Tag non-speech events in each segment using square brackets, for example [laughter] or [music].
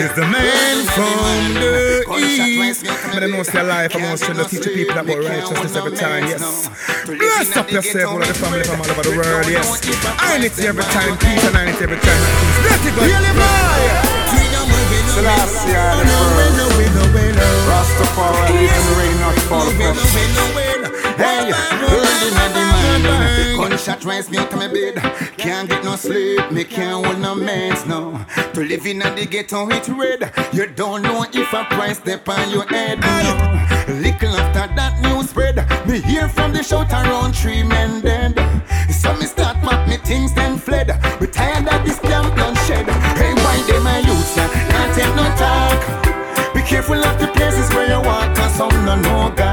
This is the man from the east. I don't know say life, I'm going to teach the people about righteousness every time, yes. Bless up yourself, all of the family from all over the world, yes. I need it every time, peace and I need it every time. Let it go. Really boy. Rastafari, and rain not fall fresh. Hey, early in the morning, gunshot rise me of my bed. Can't get no sleep, me can't hold no mans now. To live in the ghetto it's red. You don't know if a price step on your head now. Little after that news spread, me hear from the shout around three men dead. So me start map me things then fled. We tired of this damn bloodshed. Hey, why they my youths? Uh, yeah? Not take no talk. Be careful of the places where you walk, cause some no know God.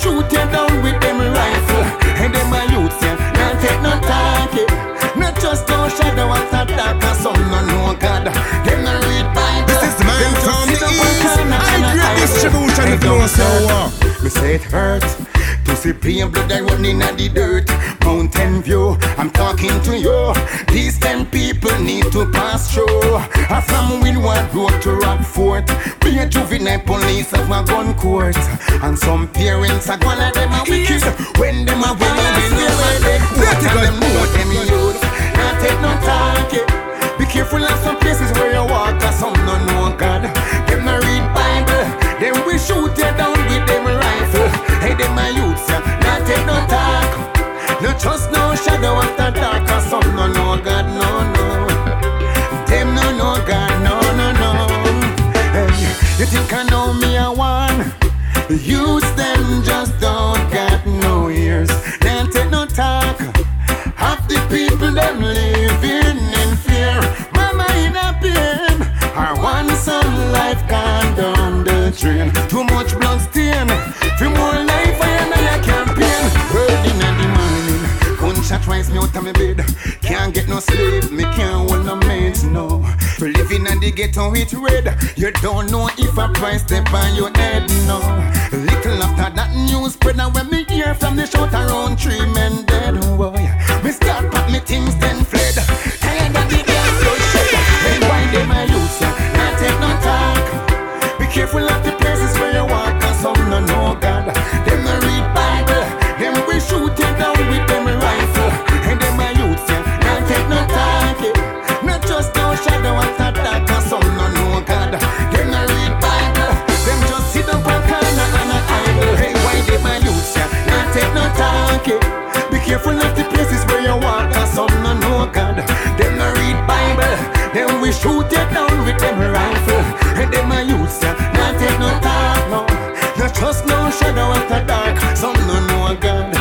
Shoot you down with them rifle. And them my youths, yeah, not take no. Yeah. Not just no shadow of the dark, cause some no know God. Them no read Bible. This is the them from the sit up and east. I idle. distribution you don't so uh, say- Me say it hurts see plain blood that running in the dirt. Mountain view, I'm talking to you. These ten people need to pass through. I'm from Windward Road to Rockfort. Be a juvenile police of a gun court. And some parents are gonna them a wicked. When them a win, win, they and go. them know them no shadow after dark, cause some no know God, no, no. Them no know God, no, no, no. Hey, you think I know me, I want? Use them, bed. Can't get no sleep. Me can't hold no meds, no. Living in the ghetto it's red. You don't know if a price step on your head, no. Little after that news spread. And when me hear from the shout around three men dead, oh boy. Me start pack me things then fled. Careful of the places where you walk, cause some no know God. Them no read Bible. Them we shoot you down with them rifle. And them my youths, yeah. Not take no talk, no. Not trust no shadow after dark. Some no know God.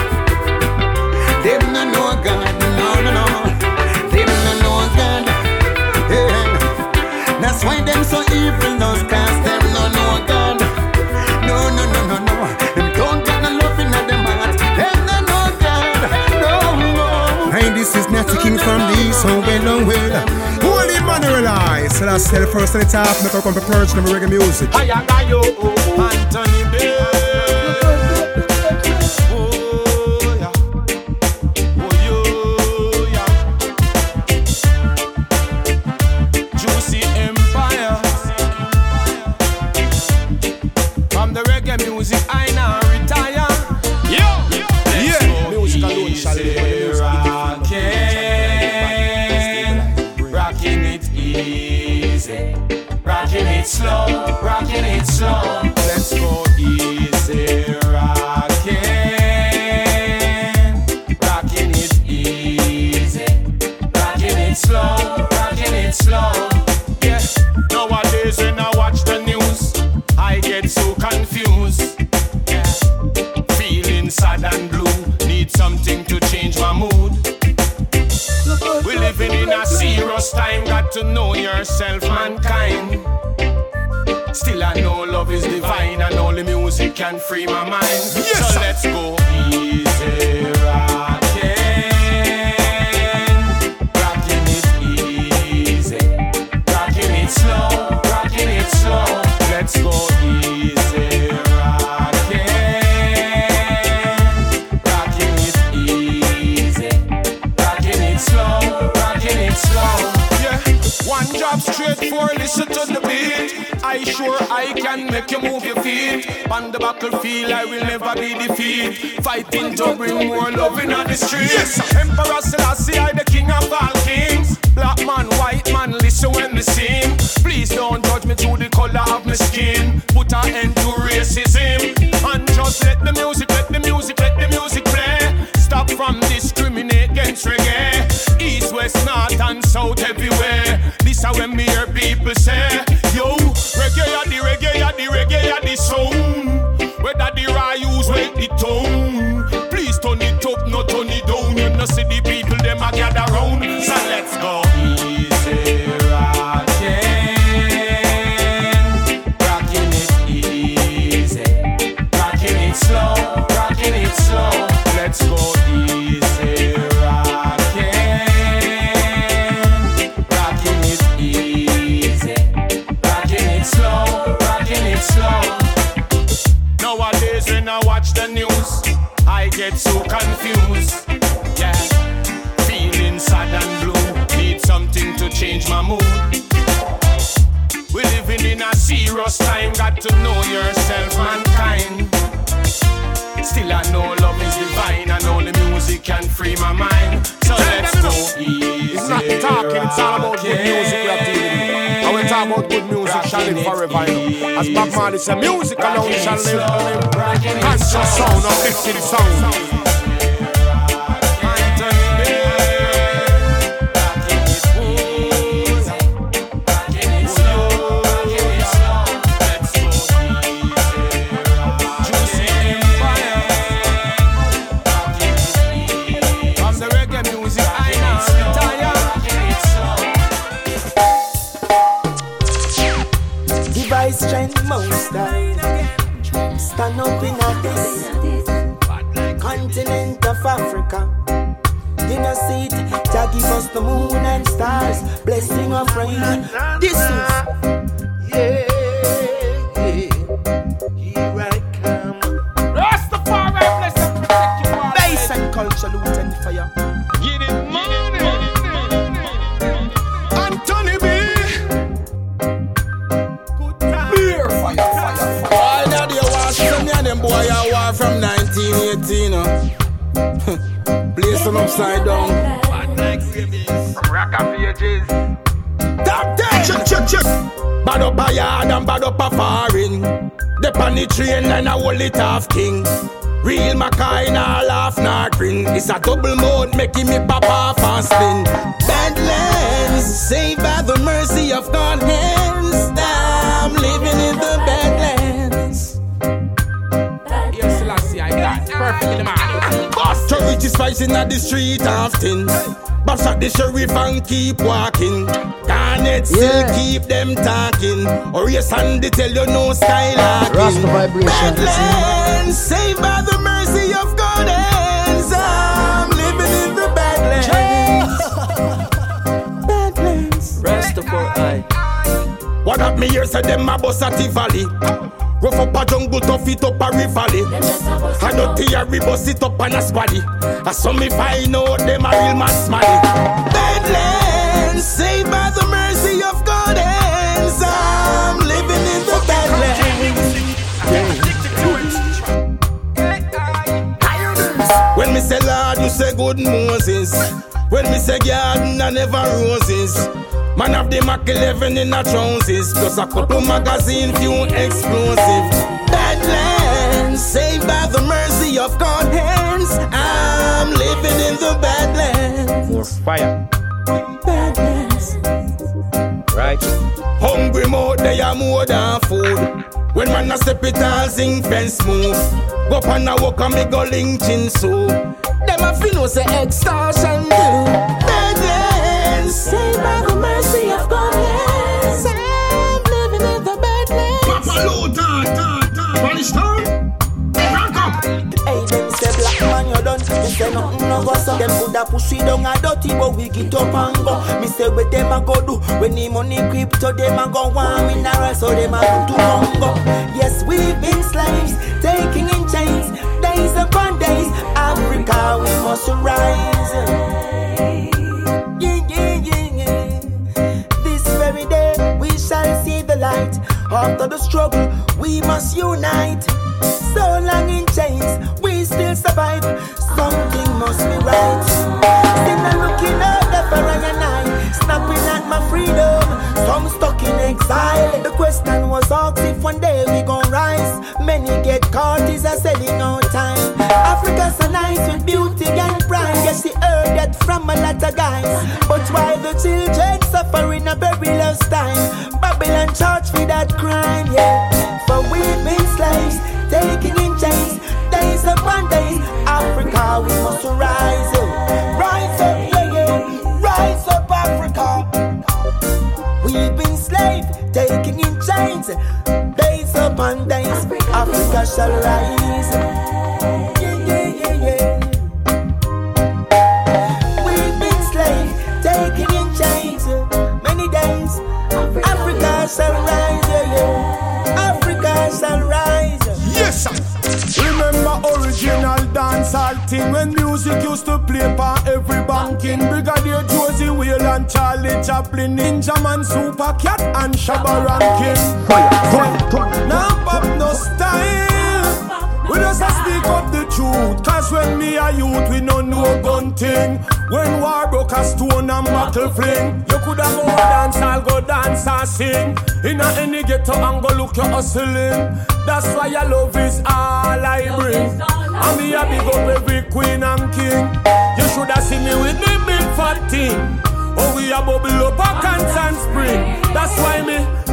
Natty King from the East, so well and well. Holy Manuel I, so that's the first of the top, make I come to purge them reggae music. I got you, can make you move your feet. On the battlefield, I will never be defeated. Fighting to bring more love in the streets. Emperor Selassie, I the king of all kings. Black man, white man, listen when me sing. Please don't judge me through the color of my skin. Put an end to racism. And just let the music, let the music, let the music play. Stop from discriminate against reggae. East, west, north, and south, everywhere. This is when me hear people say, About good music shall live forever, you know. As Bob Marley said, music alone shall live. Conscious sound of big city sound. Of In a seat, Jah give us the moon and stars, blessing of rain. This is yeah, yeah. Here I come. Rastafari, bless and protect you all. Bass and culture, loot and fire. Anthony B. Beer, fire, fire, fire. All that you watch from me and them boy I war from 1918. Uh. Them upside down. Rock and pages. Top 10. Check, check, check. Bad up a yard and bad up a foreign. The the train line a hold it off king. Real Mackay nah laugh nah grin. It's a double mode making me pop off and spin. Badlands, saved by the mercy of God hands. I'm living in the Badlands. Yes, Selassie, I got perfect in the man. Bust. Charity spice in the street often. Boss at the sheriff and keep walking. Garnet still Yeah. keep them talking. Or yes, and they tell you no skylarking. Rasta vibration. Badlands, saved by the mercy of God hands. I'm living in the Badlands. [laughs] Badlands. Rastafari. What up me here say them a bust at the valley. Rough up a jungle, tough it up a valley. Eh. I don't hear we bust it up on a squaddy. Eh. I saw me find out them a real man smaddy. Badlands, saved by the mercy of God hands. I'm living in the Badlands. When me say Lord, you say good Moses. When me say garden, I never roses. Man of the Mac 11 in the trousers. Plus a couple magazine, few explosive. Badlands, saved by the mercy of God hands. I'm living in the Badlands. More fire. Badlands. Right. Hungry mouth, they are more than food. When man a step it all sing fence move. Go up and a walk and me go lynching so. Them a fi know say extortion do. Saved by the mercy of God. Yes, I'm living in the Badlands. Papa down. Rank up. Hey, them say black man you done say nothing no go so Them coulda push we down a dirty But we get up and go Me say what them a go do When the money crypto Them a go want mineral So them a do to Congo Yes, we've been slaves Taking in chains Days upon days Africa we must rise After the struggle, we must unite. So long in chains, we still survive. Something must be right. Still not looking out there for I and I, snapping at my freedom. Some stuck in exile. The question was asked if one day we gon' rise. Many get caught, is a selling out time. Africa's so nice with beauty and pride. Yes, she heard that from a lot of guys. But why the children suffering a very lost time? Babylon charge for that crime, yeah. For we've been slaves, taking in chains, days upon days. Africa, we must rise up, rise up, yeah, yeah, rise up, Africa. We've been slaves, taking in chains, days upon days. Africa shall rise. Africa shall rise, yeah, yeah. Africa. Yes, sir. Remember original dancehall thing when music used to play for every banking. Brigadier Josey Wales and Charlie Chaplin, Ninjaman, Super Cat and Shabba Rankin. Fire, Now pop no style. We just a speak up the truth. Cause when me a youth, we no know gun thing. When war broke a stone and battle fling. You coulda go dance, I'll go dance and sing. In a any ghetto and go look your hustling. That's why your love is all I bring. And me a big up every queen and king. You shoulda seen me with me big fat thing. Oh, we a bubble up a constant spring. That's why me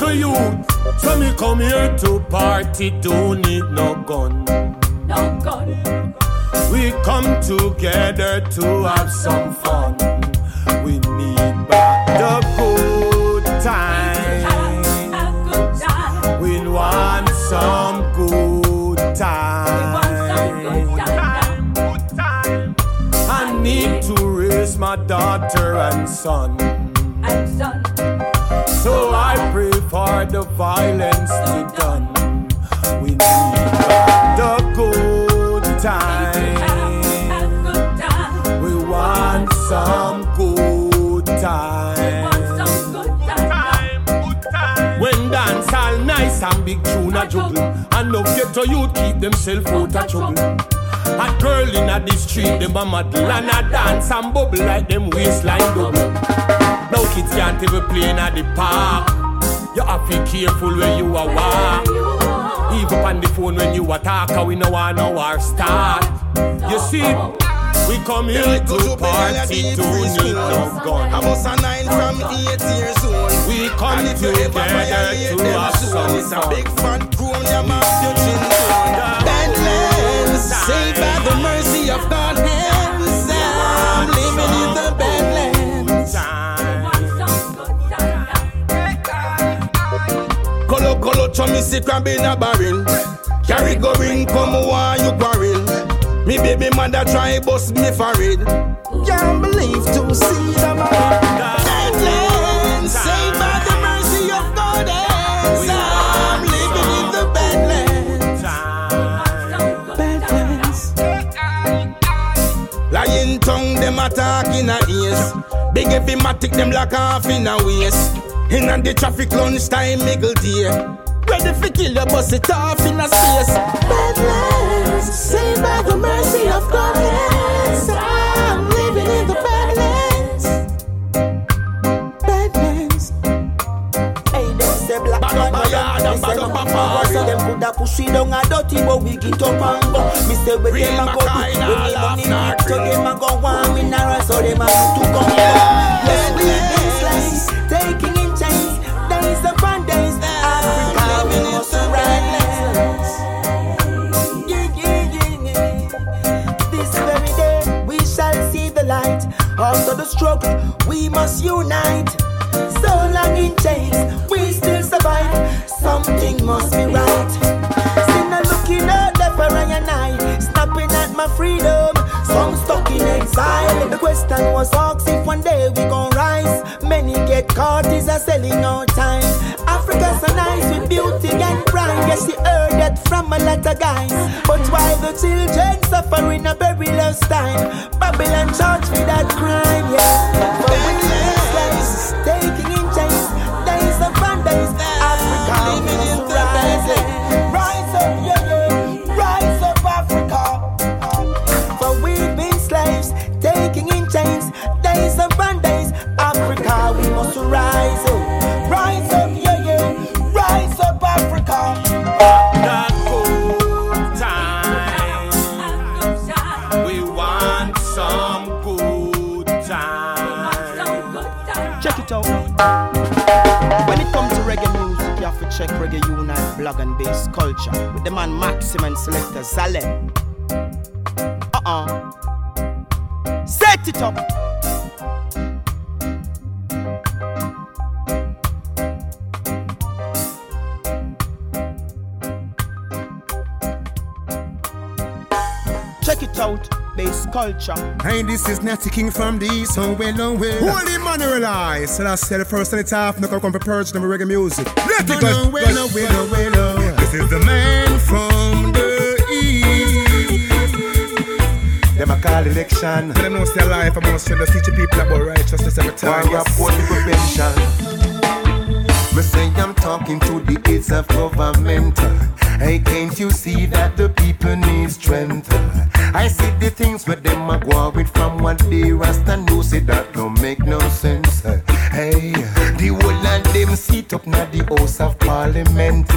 little youth. So me come here to party, don't need no gun. No gun. We come together to have some fun. We need back the good time. A good time. We want some good Want some good time. time. I need to raise my daughter and son. And son. For the violence to done. We need the good time. We want some good time. When dance all nice and big tune a juggle And no ghetto youth keep themself out of trouble A girl in a the street, them a model And a dance and bubble like them waistline double Now kids can't even play in a the park You have to be careful where you a walk Even on the phone when you a talk We no want no war start You see, we come here to party to need no gun I was a nine from eight years old. We come And if you ever violate together to have some it's a fun. big fat chrome, you mouth your chin down. Badlands, saved Kolo chummy sick crab in a barrel. Carry go ring, come why you quarrel. Me baby mother try bust me for it. Can't believe to see them Badlands, saved by the mercy of God. I'm living in the badlands. Badlands. Lying tongue, them attack in a ears. Big heavy matic, them lock off in a waist. In the traffic lunch time, middle day. Ready for kill you, bust it off in a space. Badlands, saved by the mercy of God. I'm living in the badlands. Badlands. Hey, them say black Bad man up a yard and bad up a nothing party. for. Them coulda push it down a dirty, but we get up and go. Me say Real them a go do. Mackay, When all the off money so Ring. them a go one mineral, so them a need to come. Yes, we been slaves, taking After the struggle, we must unite. So long in chains, we still survive. Something must be right. Not looking at the for I and I, snapping at my freedom. Some stuck in exile. The question was asked if one day we gon' rise. Many get caught, is a selling out time. Africa's so nice with beauty and pride. Yes, she heard that from a lot of guys. But why the children suffering a very lost time? Babylon charge for that crime, yeah. Unite blog and bass culture with the man Maxim and selector Salem. Uh-uh. Set it up. Check it out, bass culture. Hey, this is Natty King from the East, so well, oh well. Holy Manuel I. So that's the first and it's half, no come for purge, no reggae music. Let it go, well, oh, well, oh, well, oh. This is the man from the East. Them a call election. Them know stay life I'm gonna just teach the people about righteousness every time. Why report the prevention? Me say I'm talking to the aids of government. Hey, can't you see that the people need strength? I see the things where them a go with from what they rasta know say that don't make no sense. Hey, the whole of them sit up na the house of parliament.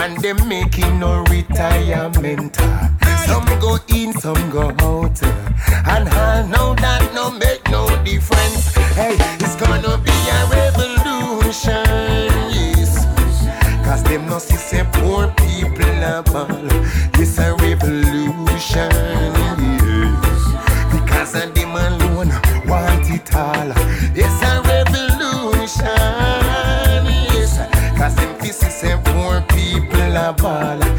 And them making no retirement. Some go in, some go out. And I know that no make no difference. Hey, it's gonna be a revolution, yes. Cause them no see say poor people are. It's a revolution, people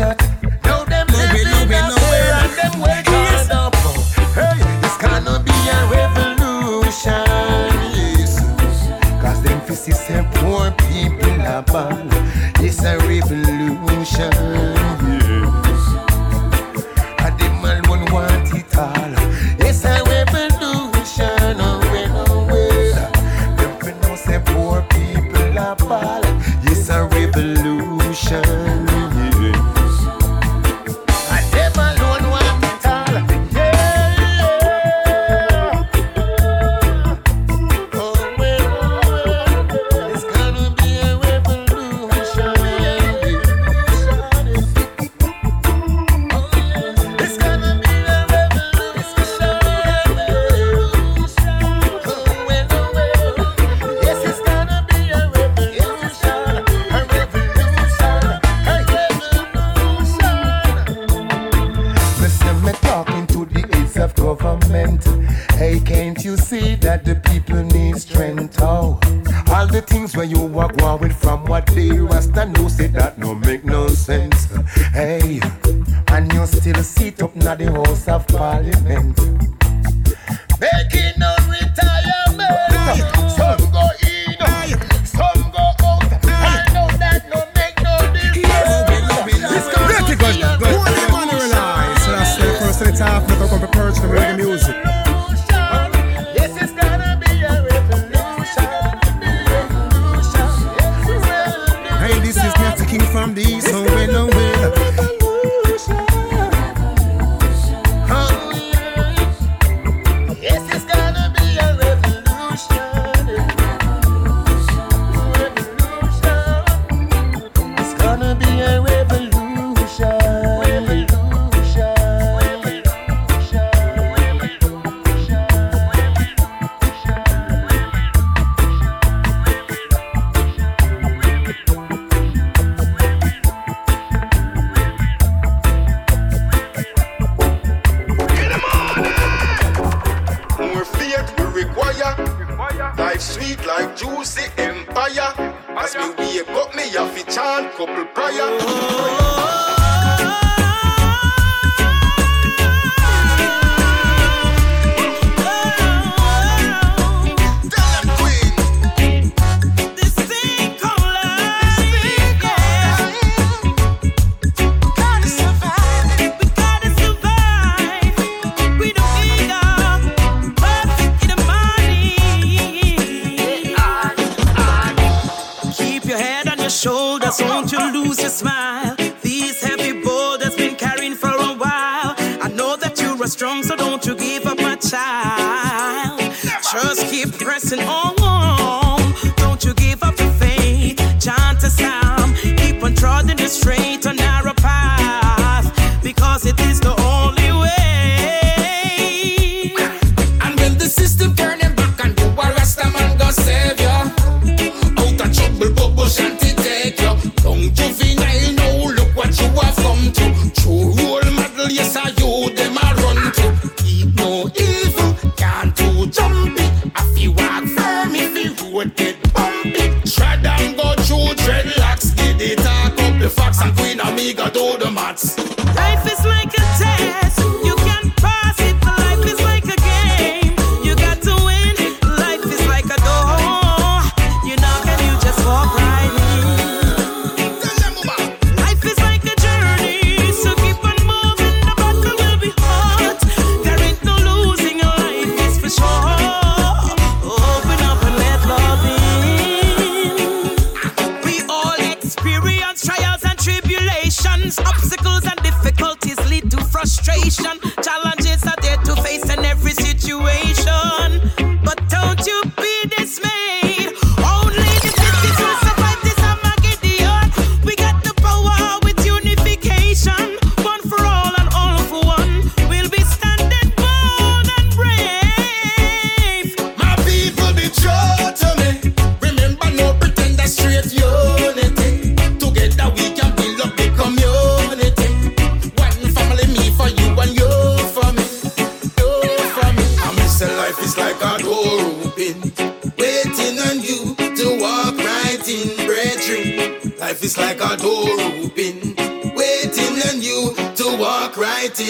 bust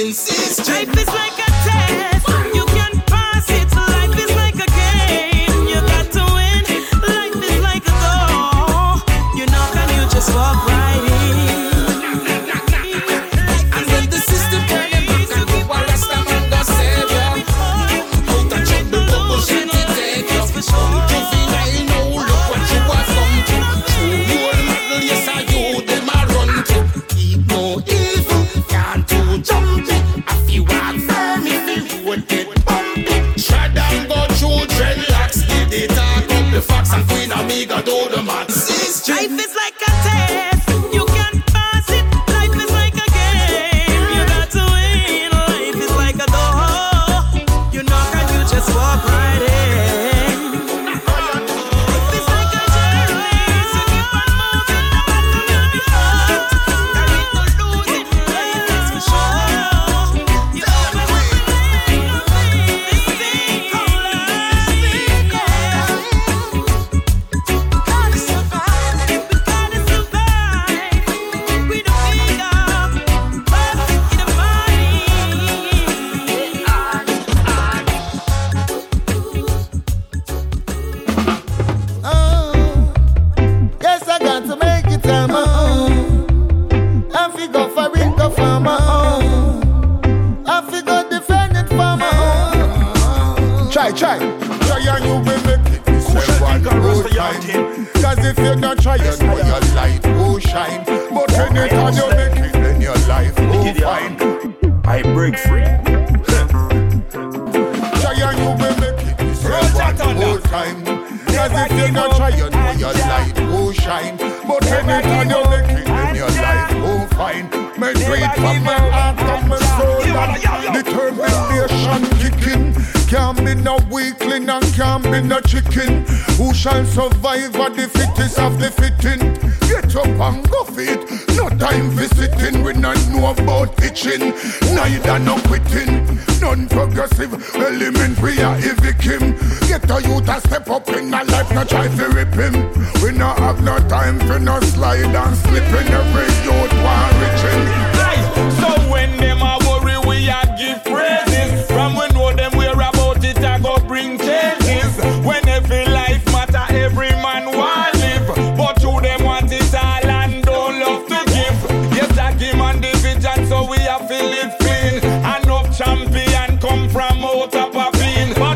right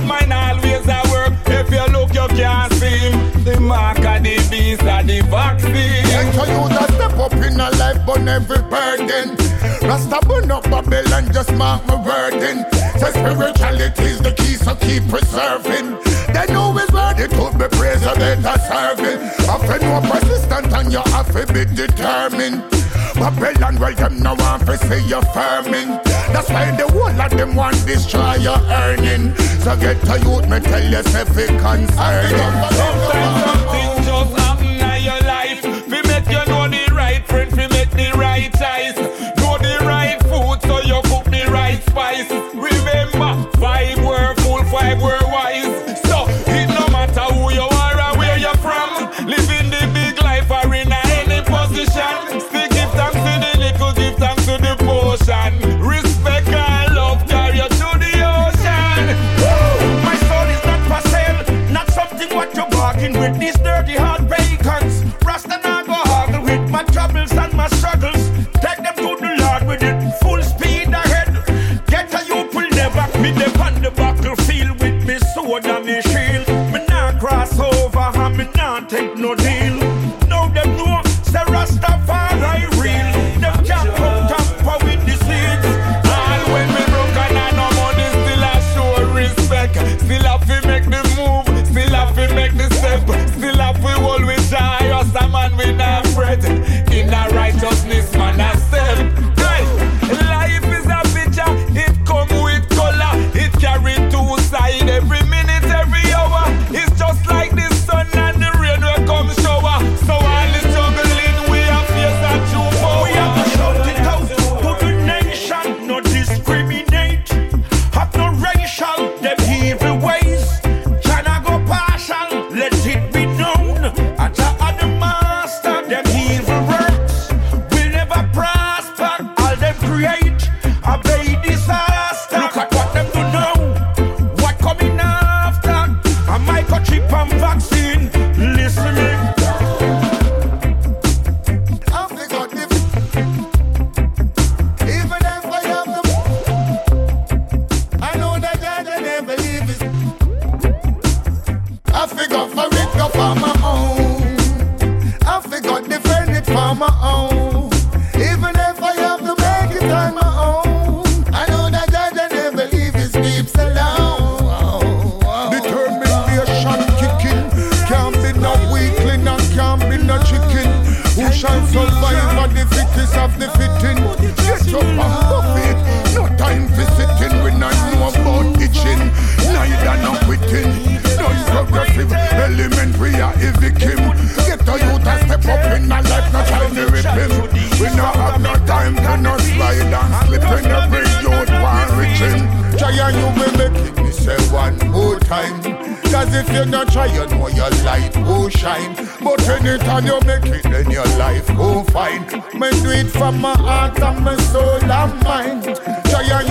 mine always a work. If you look, you can't see. The mark of the beast of the vaccine. a youth a step up in a life, burn every burden. Rasta burn up Babylon, just mark my burden. Say spirituality is the key, so keep preserving. They know it's worthy to be praised, so better serving. Often no persistent and you have to be determined. Babylon, well, them no want to see you firming. That's why the whole of them want destroy your earning. So get to youth, me tell you, if it concerning. Sometimes something just happen in your life. We make you know the right friend, we make the right choice. Know the right food, so you cook the right spice. Remember, five were full, five were with. These dirty bacons. Rasta now go haggle with my troubles and my struggles. Take them to the Lord with it, full speed ahead. Get a you will never me them on the battlefield with me sword and me shield. Me nah cross over and me nah take no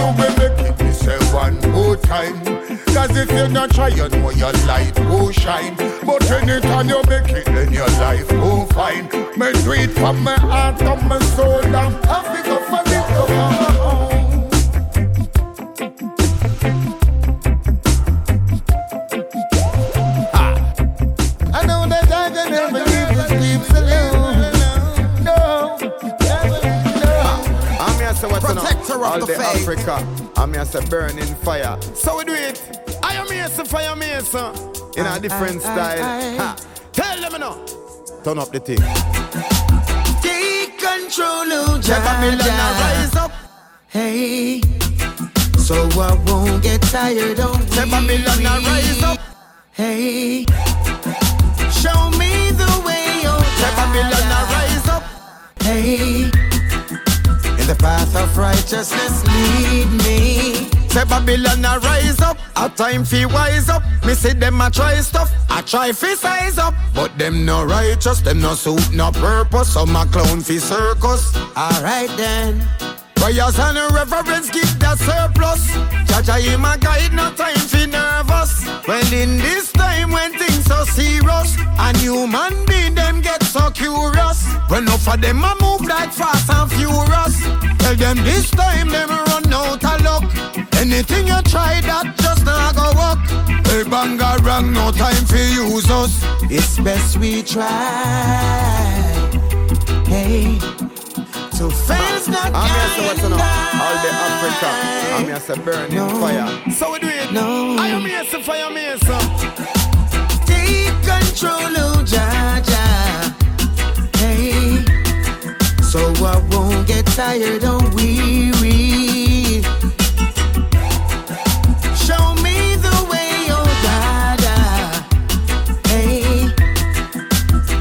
you will make me say one more time. Cause if you're not try, you know your light will shine. But anytime you make it, then your life go fine. Me do it from my heart and my soul and I figure for go oh, for All the the. Africa. I'm here say burning fire. So we do it. I am here say fire me sir. In a different style. Ha. Tell them now. Turn up the thing. Take control, oh Babylon, Jah, rise up. Hey, so I won't get tired of Say Babylon, now rise up. Hey, show me the way, oh Say Babylon, now rise up. Hey, the path of righteousness, lead me. Say Babylon a rise up, a time fi wise up. Me see them a try stuff, a try fi size up. But them no righteous, them no suit, no purpose. Some a clown fi circus. Alright then. Prayers and reverence give that surplus. Jaja him a guide, no time fi nervous. Well in this time when things so serious, and human being them get so curious. When enough of them a move like fast and furious. Tell them this time them run out of luck. Anything you try that just not go work. Hey banga wrong, no time for use us. It's best we try. Hey, so fans not I'm here to what's on all the Africa. I'm here to burning No. fire. So we do it. No. I am here to fire me, so. Take control, oh Jaja. Hey, so I won't get tired or weary. Show me the way, oh Dada. Hey,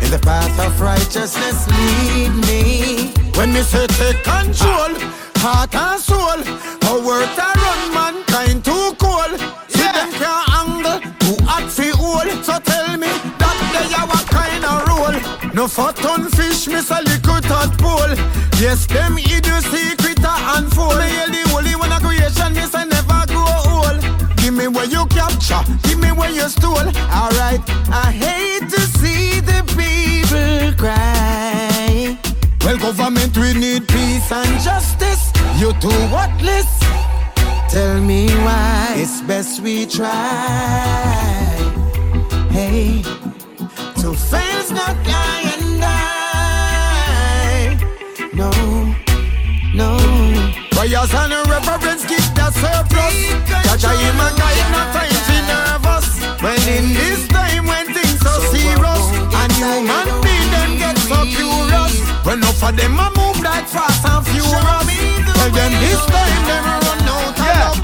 in the path of righteousness, lead me. When me say take control, heart and soul, how work to run mankind too cold. See them can't angle, too hot fi hold. So tell me that they are what kind of role. No fat on fish, miss a little tadpole. Yes, them the secret to unfold. Me hear the holy one of creation, miss I never grow old. Give me where you capture, give me where you stole. Alright, I hate to government we need peace and Justice, you too worthless. Tell me why it's best we try. Hey, to fails not I and I. No, no. Prayers and reverence give the surplus. Jaja in my guide, no time curious. When enough of them a move like fast and furious. Tell them this time them run out of luck.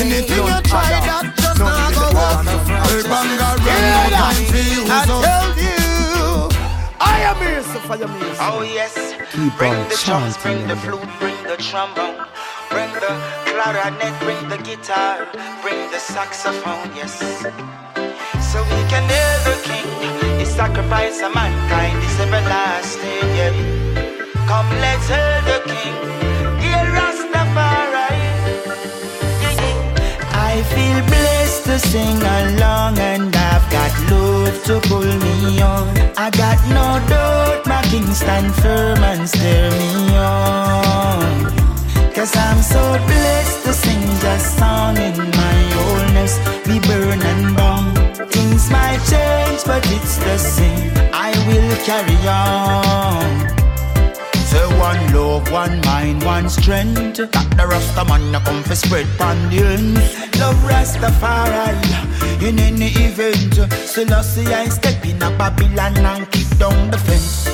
Anything you try that just not go up. Hey banga run out time to use I up. tell you. I am here, so fire me. Oh yes, Keep bring on the drums, bring the flute, bring the trombone, bring the clarinet, bring the guitar, bring the saxophone, yes. So we can hear the king, his sacrifice of mankind is everlasting, yeah. Come, let's hear the king, hear Rastafari. I feel blessed to sing along and I've got love to pull me on. I got no doubt my king stand firm and steer me on. Cause I'm so blessed to sing just song in my oldness. We burn and burn. Things might change, but it's the same. I will carry on. Say one love, one mind, one strength. That the Rasta man a come for spread pan the. Love Rastafari in any event. Still I see I step in a Babylon and kick down the fence.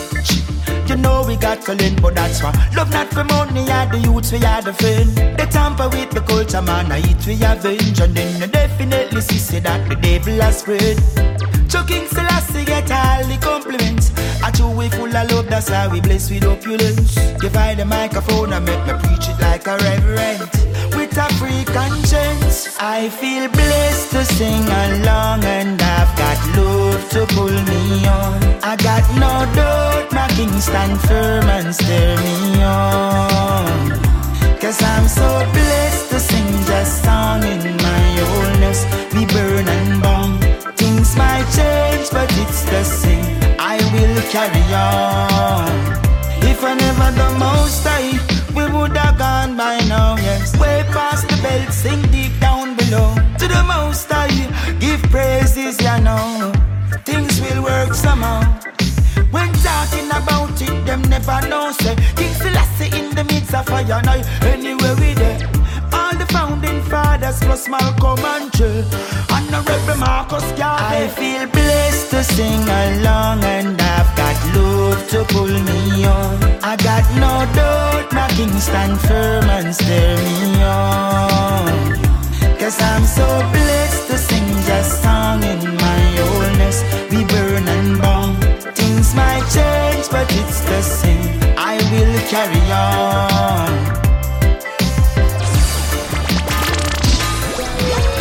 You know we got learn, but that's why Love not for money, yeah, the youths we are the friend They tamper with the culture, man, I eat we avenge And then you definitely see, that the devil has spread Chucking Selassie get all the compliments True we full of love, that's how we blessed with opulence. Give I the microphone and make me preach it like a reverend. With a free conscience I feel blessed to sing along And I've got love to pull me on. I got no doubt my king stand firm and steer me on. Cause I'm so blessed to sing just song in my oldness We burn and burn. Things might change but it's the same I will carry on. If I never the most I We would have gone by now, yes. Way past the belt, sing deep down below. To the most I Give praises, you know Things will work somehow. When talking about it, them never know say King Selassie in the midst of fire now Anywhere we there. All the founding fathers plus Malcolm and Honorable Marcus Garvey. I feel blessed to sing along And I've got love to pull me on. I got no doubt my king stand firm and steer me on. Cause I'm so blessed to sing just song in my oldness We burn and burn. Things might change but it's the same. I will carry on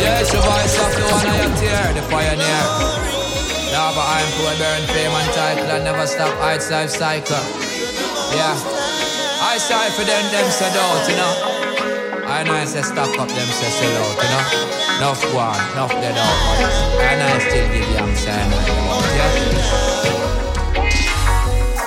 Yes, your voice of the one I am here, the pioneer. Now, but I'm poor, burn fame and title and never stop heights life cycle. Yeah, I sorry for them, them said out, you know. I know I say stop up, them say sell out, you know. Enough war, enough dead out, but I I still give you sign, yeah.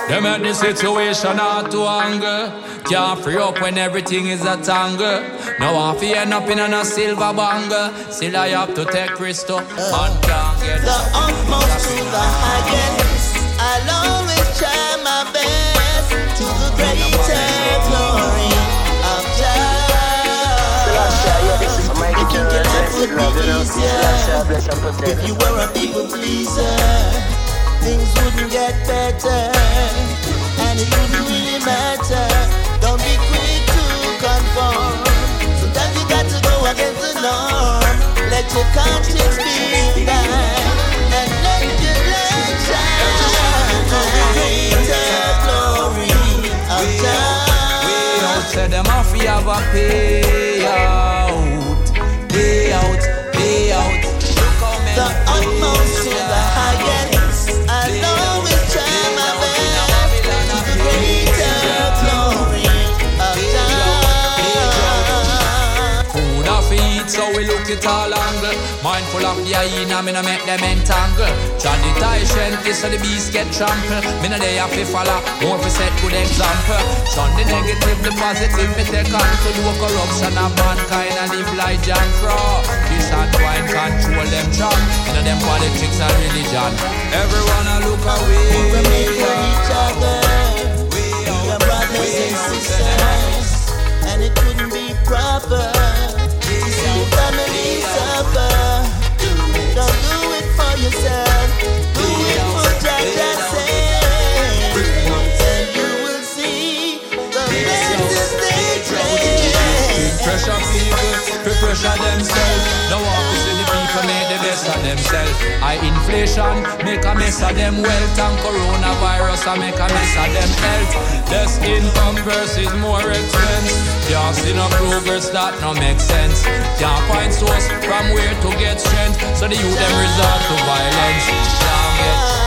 They make the situation hard to anger. Can't free up when everything is a tangle. Now I feel end up in a silver bangle. Still I have to take crystal and can't get The utmost to the highest. I'll always try my best to the greater glory of God. You be easier if you were a people pleaser? Things wouldn't get better and it wouldn't really matter. Don't be quick to conform. Sometimes you got to go against the norm. Let your conscience be guide, and let your light shine the glory of. Say them off we have a payout, it all angle. Mindful of the hyena, me no make them entangle. John the tie shanty, so the beast get trampled. Me no they have to follow, won't fi set good example. Shun the negative, the positive, me take on to do corruption of mankind and live like John Crow. This and wine control them chop, you know them politics and religion. Everyone a look away. We make for each other. We are brothers and sisters, and it couldn't be proper family suffer. Don't do it for yourself, do it for Jaja's sake, and you will see the blessings they bring. Pressure people, pressure themselves. No want to make the best of themselves. High inflation make a mess of them wealth, and coronavirus I make a mess of them health. Less income versus more expense. Can't see no progress that no make sense. Can't find source from where to get strength, so the youth them resort to violence. Can't get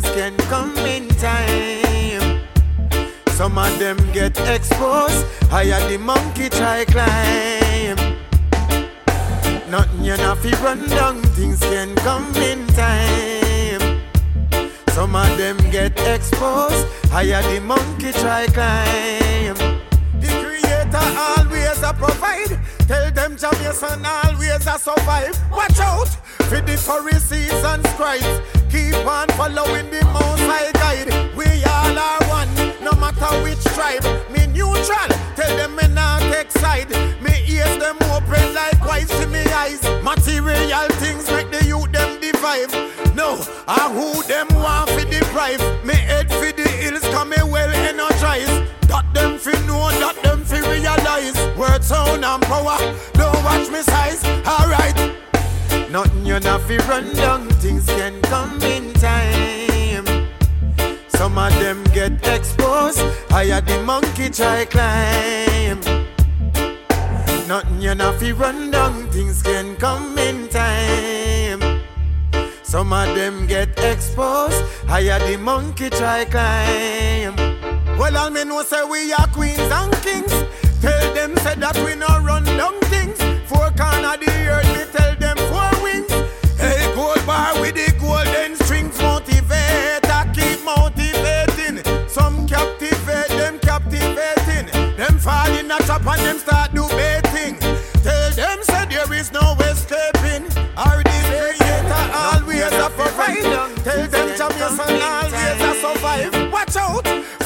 things can come in time. Some of them get exposed, higher the monkey try climb. Nothing you not fi run down, things can come in time. Some of them get exposed, higher the monkey try climb. Creator always a provide. Tell them Jamaican always a survive. Watch out for the Pharisees and scribes. Keep on following the most high guide. We all are one, no matter which tribe. Me neutral, tell them me not take side. Me ears them open like white to me eyes. Material things make the youth them divide. No, I who them want for deprive. Me head for the hills, come me well energized. That them fi know, that them fi realize. Word sound and power, don't watch me size. Alright. Nothing you not fi run down, things can come in time. Some of them get exposed, higher the monkey try climb. Nothing you not fi run down, things can come in time. Some of them get exposed, higher the monkey try climb. Well, all me know say we are queens and kings. Tell them say that we no run down things. Four corner the earth, me tell them four wings. Hey, gold bar with the golden strings, motivate, I keep motivating. Some captivate, them captivating. Them fall in a trap and them start do baiting. Tell them say there is no escaping. Our creator always a provide. Tell them Jamaican always a survive. Watch out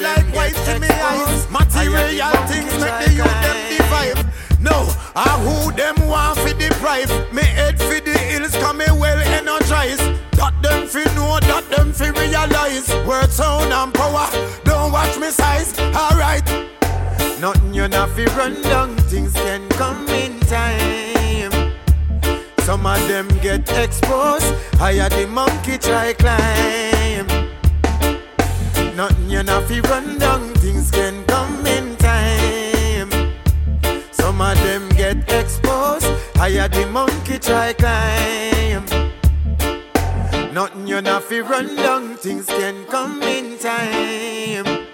open like white to me eyes. Material things make the youth them divide. No, I who them want fi deprive. Me head fi the hills, come me well energized. That them fi know, that them fi realize. Word sound and power, don't watch me size. Alright. Nothing you not fi run down, things can come in time. Some of them get exposed, higher the monkey try climb. Nothing you not fi run down, things can come in time. Some of them get exposed, higher the monkey try climb. Nothing you not fi run down, things can come in time.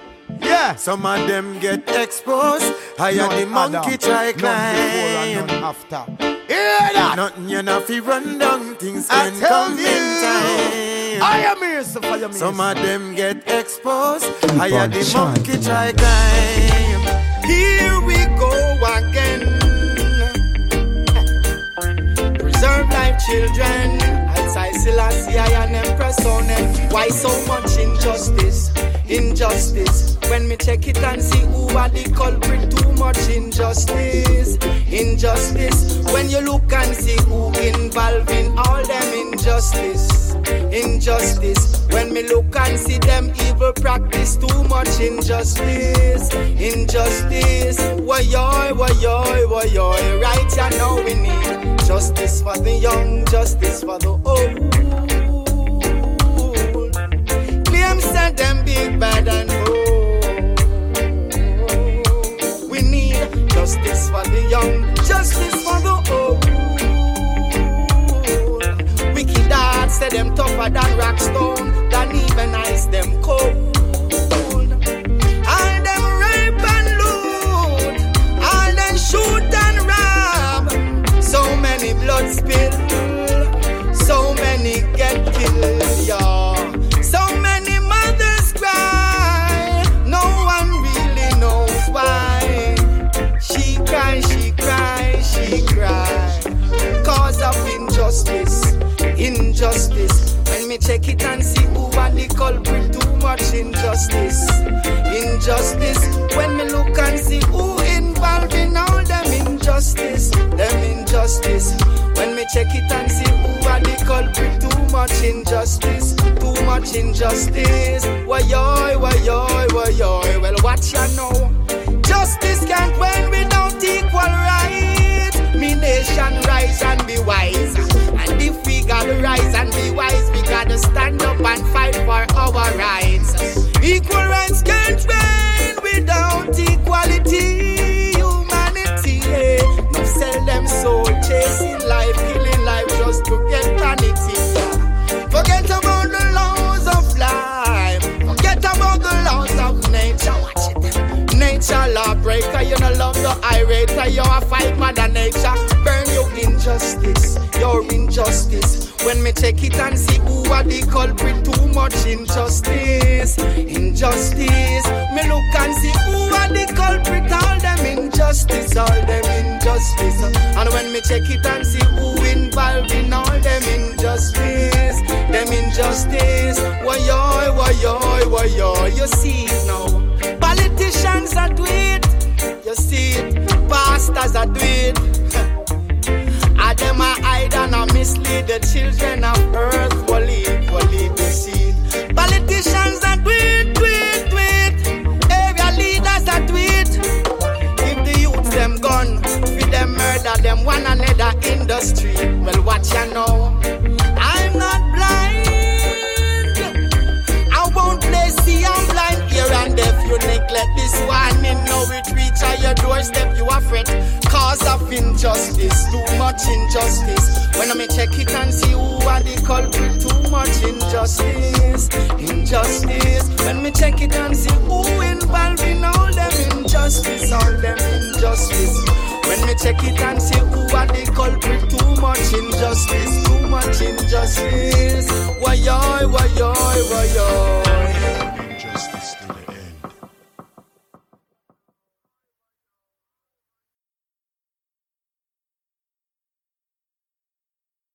Yeah, some of them get exposed, higher the monkey try climb. after. Hear that? Nothing you not fi run down, things can come in time. I am here, so for your Some of them get exposed, higher the monkey try climb. Here we go again. [laughs] Preserve life, children. Outside Selassie, I and Empress on them. Why so much injustice? Injustice. When me check it and see who are the culprit, too much injustice. Injustice. When you look and see who involved in all them injustice. Injustice. When me look and see them evil practice, too much injustice. Injustice. Why yoy, why yoy, why yoy. Right, ya know we need justice for the young, justice for the old. Claim said them big bad and bold. We need justice for the young, justice for the old. Say them tougher than rock stone, than even ice them cold. All them rape and loot, them shoot and. So many blood spill, so many get killed. So many mothers cry, no one really knows why. She she she of injustice, injustice. When me check it and see who are the culprit, too much injustice, injustice. When me look and see who involved in all them injustice, them injustice. When me check it and see who are the culprit, too much injustice, too much injustice. Why yoy, why yoy, why yoy? Well, what ya know? Justice can't win without equal right. Me nation rise and be wise. Gotta rise and be wise, we gotta stand up and fight for our rights. Equal rights can't win without equality. Humanity, no sell them soul, chasing life, killing life just to get vanity. Forget about the laws of life. Forget about the laws of nature. Watch it. Nature lawbreaker, you no love the irate. You a fight mother nature. Burn your injustice, your injustice. When me check it and see who are the culprit, too much injustice, injustice. Me look and see who are the culprit, all them injustice, all them injustice. And when me check it and see who involved in all them injustice, them injustice. Why yoy, why yoy, why yoy? You see it now. Politicians are do it. You see it. Pastors are do it. Them a hide and a mislead the children of earth. Will the seed. Politicians do it, do it. Area leaders do it. Give the youths them gun, feed them murder them one another industry. Well, what you know? Neglect this warning, now it reach at your doorstep. You are fret cause of injustice, too much injustice. When I me check it and see who are the culprit, too much injustice, injustice. When me check it and see who involved in all them injustice, all them injustice. When me check it and see who are the culprit, too much injustice, too much injustice. Why why yoy, why yoy?